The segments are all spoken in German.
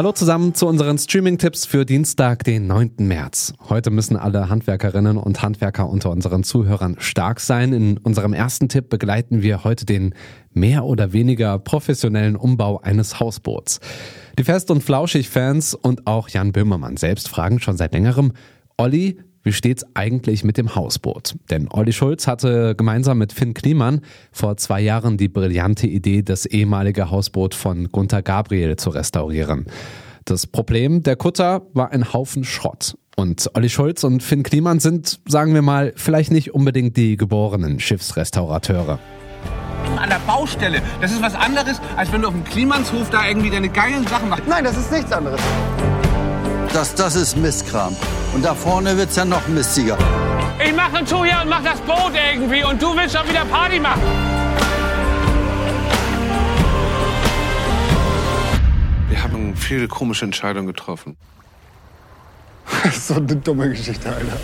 Hallo zusammen zu unseren Streaming-Tipps für Dienstag, den 9. März. Heute müssen alle Handwerkerinnen und Handwerker unter unseren Zuhörern stark sein. In unserem ersten Tipp begleiten wir heute den mehr oder weniger professionellen Umbau eines Hausboots. Die Fest- und Flauschig-Fans und auch Jan Böhmermann selbst fragen schon seit längerem, Olli, wie steht's eigentlich mit dem Hausboot? Denn Olli Schulz hatte gemeinsam mit Finn Kliemann vor zwei Jahren die brillante Idee, das ehemalige Hausboot von Gunther Gabriel zu restaurieren. Das Problem, der Kutter war ein Haufen Schrott. Und Olli Schulz und Finn Kliemann sind, sagen wir mal, vielleicht nicht unbedingt die geborenen Schiffsrestaurateure. An der Baustelle. Das ist was anderes, als wenn du auf dem Klimanshof da irgendwie deine geilen Sachen machst. Nein, das ist nichts anderes. Das, das ist Mistkram. Und da vorne wird's ja noch mistiger. Ich mache ein Tour hier und mach das Boot irgendwie und du willst schon wieder Party machen. Wir haben viele komische Entscheidungen getroffen. Das ist so eine dumme Geschichte, Alter.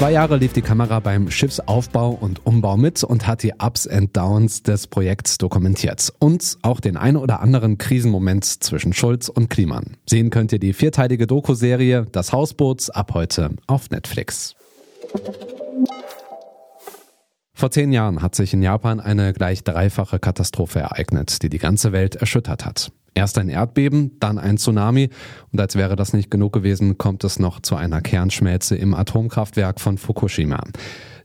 Zwei Jahre lief die Kamera beim Schiffsaufbau und Umbau mit und hat die Ups and Downs des Projekts dokumentiert. Und auch den ein oder anderen Krisenmoment zwischen Schulz und Kliman. Sehen könnt ihr die vierteilige Doku-Serie Das Hausboot ab heute auf Netflix. Vor zehn Jahren hat sich in Japan eine gleich dreifache Katastrophe ereignet, die die ganze Welt erschüttert hat. Erst ein Erdbeben, dann ein Tsunami und als wäre das nicht genug gewesen, kommt es noch zu einer Kernschmelze im Atomkraftwerk von Fukushima.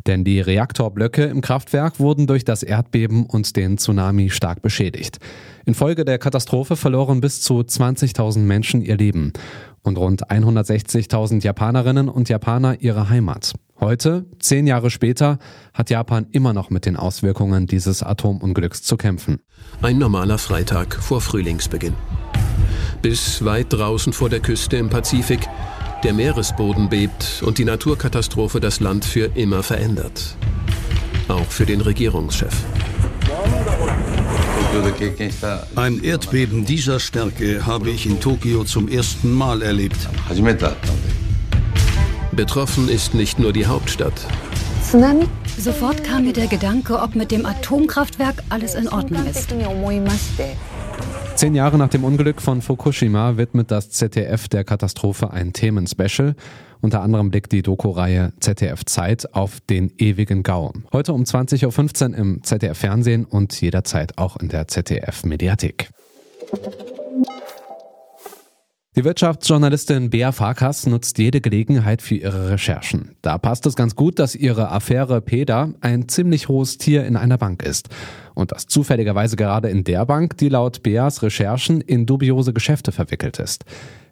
Denn die Reaktorblöcke im Kraftwerk wurden durch das Erdbeben und den Tsunami stark beschädigt. Infolge der Katastrophe verloren bis zu 20.000 Menschen ihr Leben und rund 160.000 Japanerinnen und Japaner ihre Heimat. Heute, zehn Jahre später, hat Japan immer noch mit den Auswirkungen dieses Atomunglücks zu kämpfen. Ein normaler Freitag vor Frühlingsbeginn. Bis weit draußen vor der Küste im Pazifik der Meeresboden bebt und die Naturkatastrophe das Land für immer verändert. Auch für den Regierungschef. Ein Erdbeben dieser Stärke habe ich in Tokio zum ersten Mal erlebt. Betroffen ist nicht nur die Hauptstadt. Tsunami? Sofort kam mir der Gedanke, ob mit dem Atomkraftwerk alles in Ordnung ist. Zehn Jahre nach dem Unglück von Fukushima widmet das ZDF der Katastrophe ein Themenspecial. Unter anderem blickt die Doku-Reihe ZDF Zeit auf den ewigen Gau. Heute um 20.15 Uhr im ZDF Fernsehen und jederzeit auch in der ZDF Mediathek. Die Wirtschaftsjournalistin Bea Farkas nutzt jede Gelegenheit für ihre Recherchen. Da passt es ganz gut, dass ihre Affäre Peda ein ziemlich hohes Tier in einer Bank ist. Und das zufälligerweise gerade in der Bank, die laut Beas Recherchen in dubiose Geschäfte verwickelt ist.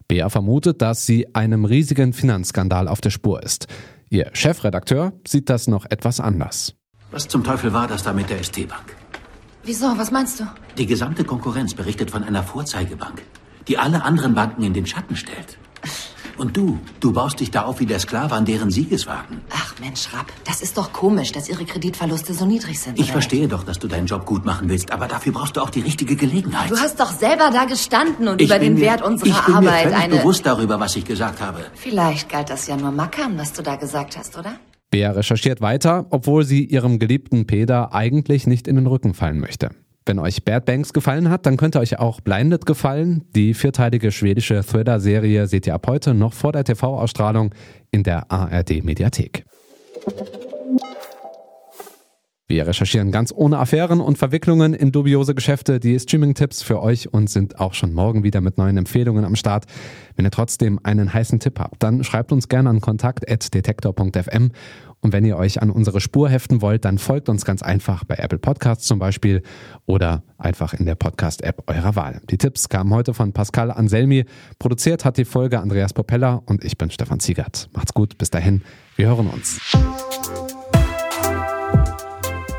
Bea vermutet, dass sie einem riesigen Finanzskandal auf der Spur ist. Ihr Chefredakteur sieht das noch etwas anders. Was zum Teufel war das da mit der ST-Bank? Wieso? Was meinst du? Die gesamte Konkurrenz berichtet von einer Vorzeigebank die alle anderen Banken in den Schatten stellt. Und du, du baust dich da auf wie der Sklave an deren Siegeswagen. Ach Mensch, Rapp, das ist doch komisch, dass ihre Kreditverluste so niedrig sind. Ich verstehe doch, dass du deinen Job gut machen willst, aber dafür brauchst du auch die richtige Gelegenheit. Du hast doch selber da gestanden und ich über den mir, Wert unserer ich bin Arbeit mir eine. bewusst darüber, was ich gesagt habe. Vielleicht galt das ja nur Mackern, was du da gesagt hast, oder? Bea recherchiert weiter, obwohl sie ihrem geliebten Peter eigentlich nicht in den Rücken fallen möchte. Wenn euch Bad Banks gefallen hat, dann könnte euch auch Blinded gefallen. Die vierteilige schwedische Thriller-Serie seht ihr ab heute noch vor der TV-Ausstrahlung in der ARD-Mediathek. Wir recherchieren ganz ohne Affären und Verwicklungen in dubiose Geschäfte die Streaming-Tipps für euch und sind auch schon morgen wieder mit neuen Empfehlungen am Start. Wenn ihr trotzdem einen heißen Tipp habt, dann schreibt uns gerne an kontakt.detektor.fm und wenn ihr euch an unsere Spur heften wollt, dann folgt uns ganz einfach bei Apple Podcasts zum Beispiel oder einfach in der Podcast-App eurer Wahl. Die Tipps kamen heute von Pascal Anselmi. Produziert hat die Folge Andreas Popella und ich bin Stefan Ziegert. Macht's gut, bis dahin. Wir hören uns.